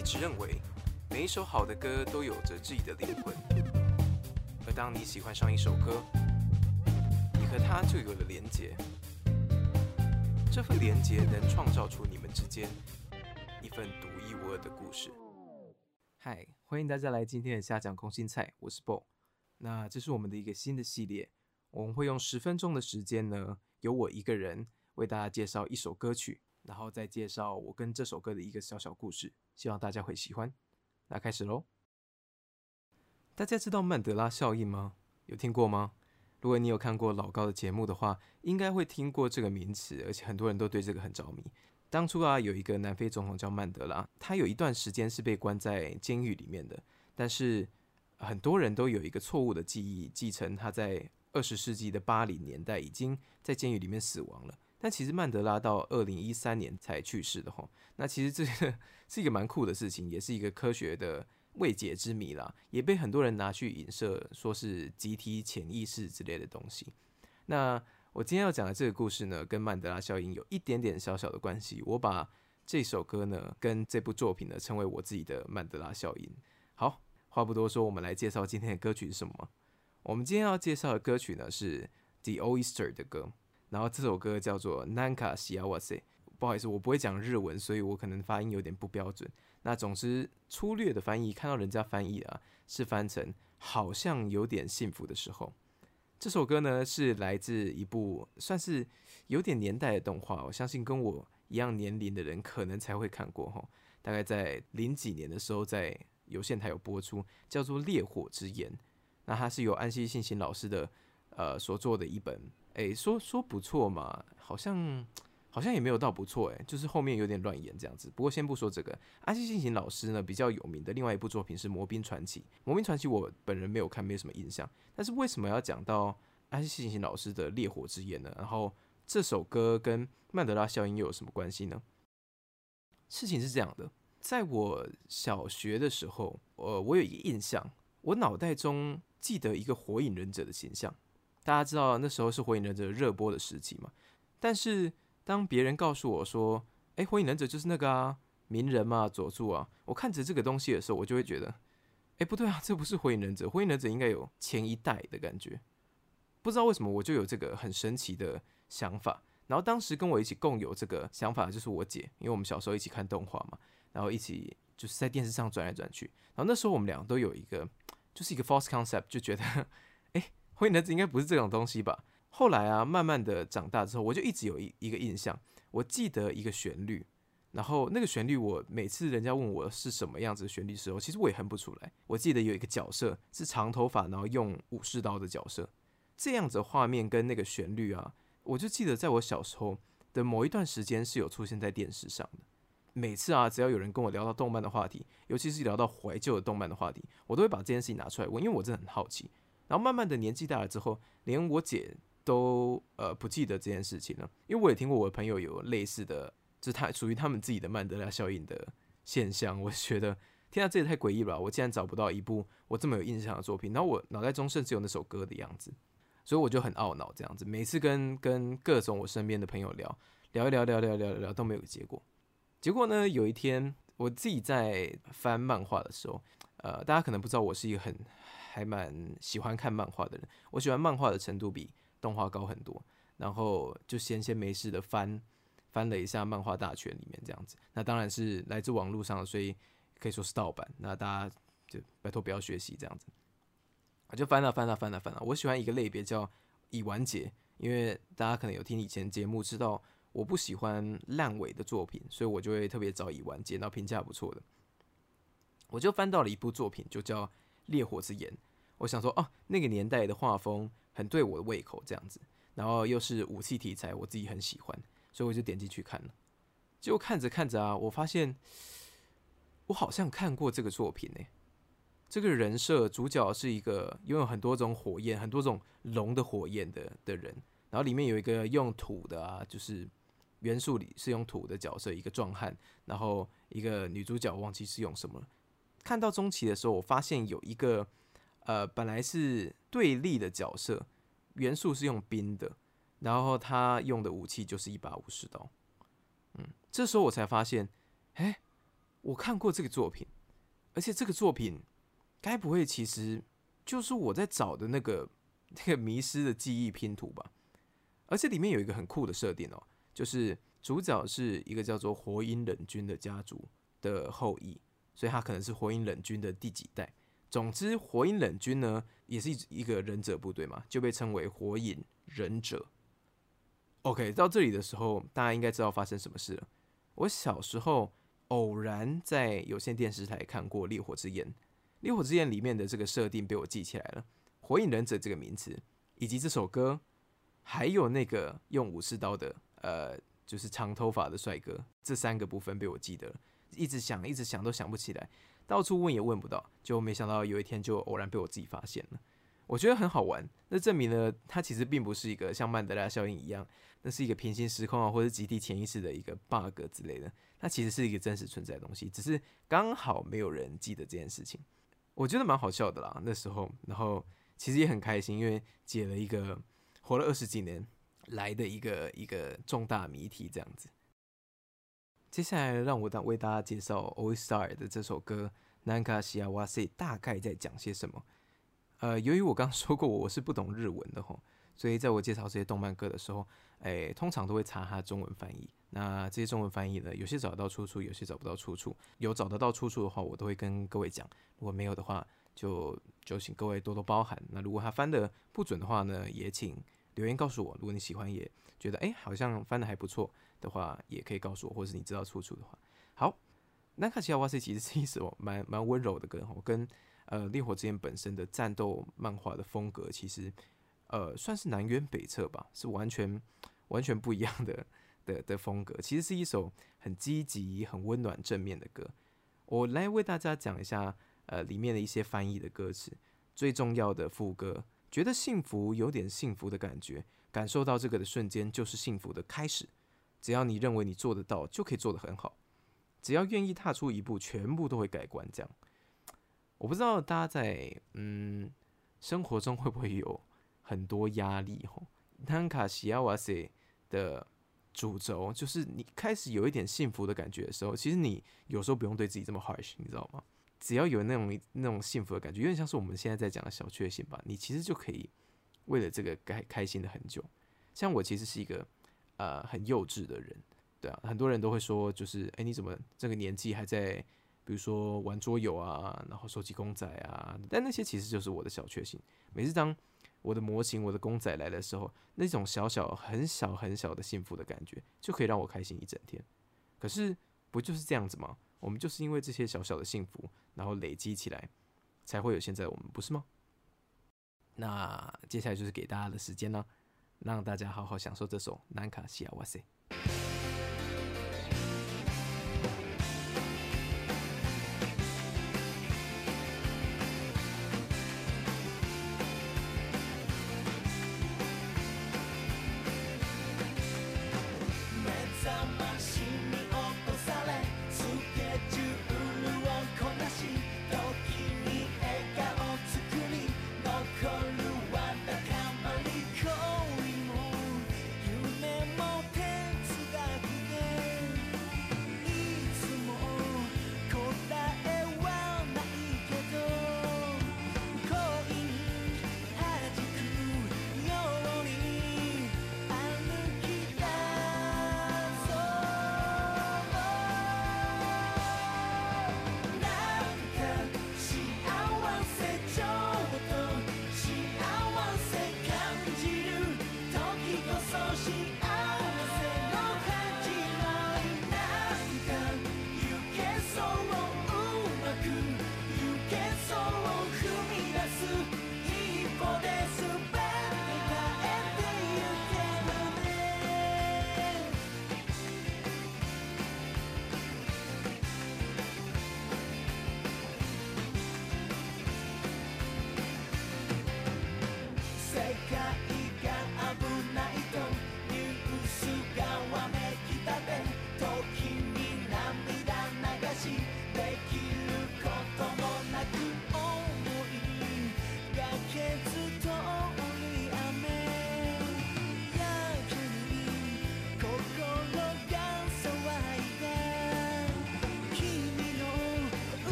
一直认为，每一首好的歌都有着自己的灵魂，而当你喜欢上一首歌，你和它就有了连结。这份连结能创造出你们之间一份独一无二的故事。嗨，欢迎大家来今天的下讲空心菜，我是 Bo。那这是我们的一个新的系列，我们会用十分钟的时间呢，由我一个人为大家介绍一首歌曲。然后再介绍我跟这首歌的一个小小故事，希望大家会喜欢。那开始喽！大家知道曼德拉效应吗？有听过吗？如果你有看过老高的节目的话，应该会听过这个名词，而且很多人都对这个很着迷。当初啊，有一个南非总统叫曼德拉，他有一段时间是被关在监狱里面的，但是很多人都有一个错误的记忆，继承他在二十世纪的八零年代已经在监狱里面死亡了。但其实曼德拉到二零一三年才去世的吼，那其实这个是一个蛮酷的事情，也是一个科学的未解之谜啦，也被很多人拿去影射，说是集体潜意识之类的东西。那我今天要讲的这个故事呢，跟曼德拉效应有一点点小小的关系。我把这首歌呢，跟这部作品呢，称为我自己的曼德拉效应。好，话不多说，我们来介绍今天的歌曲是什么。我们今天要介绍的歌曲呢，是 The Oyster 的歌。然后这首歌叫做 Nanka s i a w a s e 不好意思，我不会讲日文，所以我可能发音有点不标准。那总之粗略的翻译，看到人家翻译啊，是翻成好像有点幸福的时候。这首歌呢是来自一部算是有点年代的动画，我相信跟我一样年龄的人可能才会看过哈。大概在零几年的时候，在有线台有播出，叫做《烈火之炎》。那它是由安西信行老师的呃所做的一本。哎，说说不错嘛，好像好像也没有到不错哎，就是后面有点乱演这样子。不过先不说这个，安西信行老师呢比较有名的另外一部作品是《魔兵传奇》。《魔兵传奇》我本人没有看，没有什么印象。但是为什么要讲到安西信行老师的《烈火之焰》呢？然后这首歌跟曼德拉效应又有什么关系呢？事情是这样的，在我小学的时候，呃，我有一个印象，我脑袋中记得一个火影忍者的形象。大家知道那时候是火影忍者热播的时期嘛？但是当别人告诉我说：“哎，火影忍者就是那个啊，鸣人嘛，佐助啊。”我看着这个东西的时候，我就会觉得：“哎，不对啊，这不是火影忍者。火影忍者应该有前一代的感觉。”不知道为什么，我就有这个很神奇的想法。然后当时跟我一起共有这个想法的就是我姐，因为我们小时候一起看动画嘛，然后一起就是在电视上转来转去。然后那时候我们俩都有一个，就是一个 false concept，就觉得。火影忍者应该不是这种东西吧？后来啊，慢慢的长大之后，我就一直有一一个印象，我记得一个旋律，然后那个旋律，我每次人家问我是什么样子的旋律时候，其实我也哼不出来。我记得有一个角色是长头发，然后用武士刀的角色，这样子画面跟那个旋律啊，我就记得在我小时候的某一段时间是有出现在电视上的。每次啊，只要有人跟我聊到动漫的话题，尤其是聊到怀旧的动漫的话题，我都会把这件事情拿出来问，因为我真的很好奇。然后慢慢的年纪大了之后，连我姐都呃不记得这件事情了，因为我也听过我的朋友有类似的，就是他属于他们自己的曼德拉效应的现象。我觉得，天啊，这也太诡异了！我竟然找不到一部我这么有印象的作品，然后我脑袋中甚至有那首歌的样子，所以我就很懊恼这样子。每次跟跟各种我身边的朋友聊聊一聊聊聊聊聊都没有结果。结果呢，有一天我自己在翻漫画的时候，呃，大家可能不知道我是一个很。还蛮喜欢看漫画的人，我喜欢漫画的程度比动画高很多。然后就闲闲没事的翻翻了一下漫画大全里面这样子，那当然是来自网络上的，所以可以说是盗版。那大家就拜托不要学习这样子。我就翻了翻了翻了翻了。我喜欢一个类别叫已完结，因为大家可能有听以前节目知道，我不喜欢烂尾的作品，所以我就会特别找已完结，到评价不错的。我就翻到了一部作品，就叫。烈火之炎，我想说哦，那个年代的画风很对我的胃口，这样子，然后又是武器题材，我自己很喜欢，所以我就点进去看了。结果看着看着啊，我发现我好像看过这个作品呢。这个人设主角是一个拥有很多种火焰、很多种龙的火焰的的人，然后里面有一个用土的啊，就是元素里是用土的角色，一个壮汉，然后一个女主角忘记是用什么。看到中期的时候，我发现有一个呃，本来是对立的角色，元素是用冰的，然后他用的武器就是一把武士刀。嗯，这时候我才发现，哎，我看过这个作品，而且这个作品该不会其实就是我在找的那个那个迷失的记忆拼图吧？而且里面有一个很酷的设定哦，就是主角是一个叫做火影忍君的家族的后裔，所以他可能是火影忍君的第几代。总之，火影忍君呢也是一一个忍者部队嘛，就被称为火影忍者。OK，到这里的时候，大家应该知道发生什么事了。我小时候偶然在有线电视台看过《烈火之焰》，《烈火之焰》里面的这个设定被我记起来了，火影忍者这个名词，以及这首歌，还有那个用武士刀的，呃，就是长头发的帅哥，这三个部分被我记得了，一直想，一直想都想不起来。到处问也问不到，就没想到有一天就偶然被我自己发现了。我觉得很好玩，那证明了它其实并不是一个像曼德拉效应一样，那是一个平行时空啊，或者集体潜意识的一个 bug 之类的。它其实是一个真实存在的东西，只是刚好没有人记得这件事情。我觉得蛮好笑的啦，那时候，然后其实也很开心，因为解了一个活了二十几年来的一个一个重大谜题，这样子。接下来让我为大家介绍 All Star 的这首歌《Nanka s h i a w a s 大概在讲些什么。呃，由于我刚说过我是不懂日文的吼，所以在我介绍这些动漫歌的时候，哎，通常都会查它中文翻译。那这些中文翻译呢，有些找得到出处，有些找不到出处。有找得到出处的话，我都会跟各位讲；如果没有的话，就就请各位多多包涵。那如果他翻的不准的话呢，也请留言告诉我。如果你喜欢，也觉得哎，好像翻的还不错。的话，也可以告诉我，或是你知道出处的话。好，那卡西亚瓦塞其实是一首蛮蛮温柔的歌，我跟呃烈火之焰本身的战斗漫画的风格，其实呃算是南辕北辙吧，是完全完全不一样的 的的风格。其实是一首很积极、很温暖、正面的歌。我来为大家讲一下呃里面的一些翻译的歌词。最重要的副歌，觉得幸福有点幸福的感觉，感受到这个的瞬间就是幸福的开始。只要你认为你做得到，就可以做得很好。只要愿意踏出一步，全部都会改观。这样，我不知道大家在嗯生活中会不会有很多压力吼。南卡西亚瓦塞的主轴就是你开始有一点幸福的感觉的时候，其实你有时候不用对自己这么 harsh，你知道吗？只要有那种那种幸福的感觉，有点像是我们现在在讲的小确幸吧。你其实就可以为了这个开开心的很久。像我其实是一个。呃，很幼稚的人，对啊，很多人都会说，就是，哎，你怎么这个年纪还在，比如说玩桌游啊，然后收集公仔啊，但那些其实就是我的小确幸。每次当我的模型、我的公仔来的时候，那种小小、很小、很小的幸福的感觉，就可以让我开心一整天。可是，不就是这样子吗？我们就是因为这些小小的幸福，然后累积起来，才会有现在我们，不是吗？那接下来就是给大家的时间呢。让大家好好享受这首《南卡西亚哇塞》。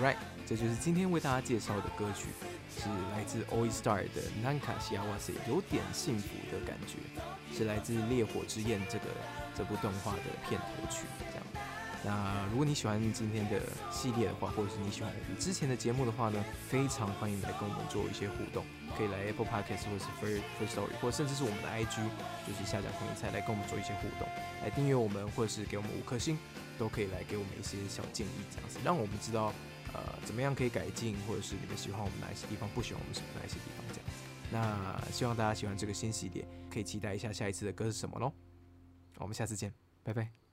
Right，这就是今天为大家介绍的歌曲，是来自 o l Star 的《南卡西亚瓦塞》，有点幸福的感觉，是来自《烈火之焰》这个这部动画的片头曲。这样，那如果你喜欢今天的系列的话，或者是你喜欢我们之前的节目的话呢，非常欢迎来跟我们做一些互动，可以来 Apple Podcast 或是 First First Story，或甚至是我们的 IG，就是下载空野菜来跟我们做一些互动，来订阅我们，或者是给我们五颗星，都可以来给我们一些小建议，这样子让我们知道。呃，怎么样可以改进，或者是你们喜欢我们哪一些地方，不喜欢我们什么哪一些地方这样子。那希望大家喜欢这个新系列，可以期待一下下一次的歌是什么喽。我们下次见，拜拜。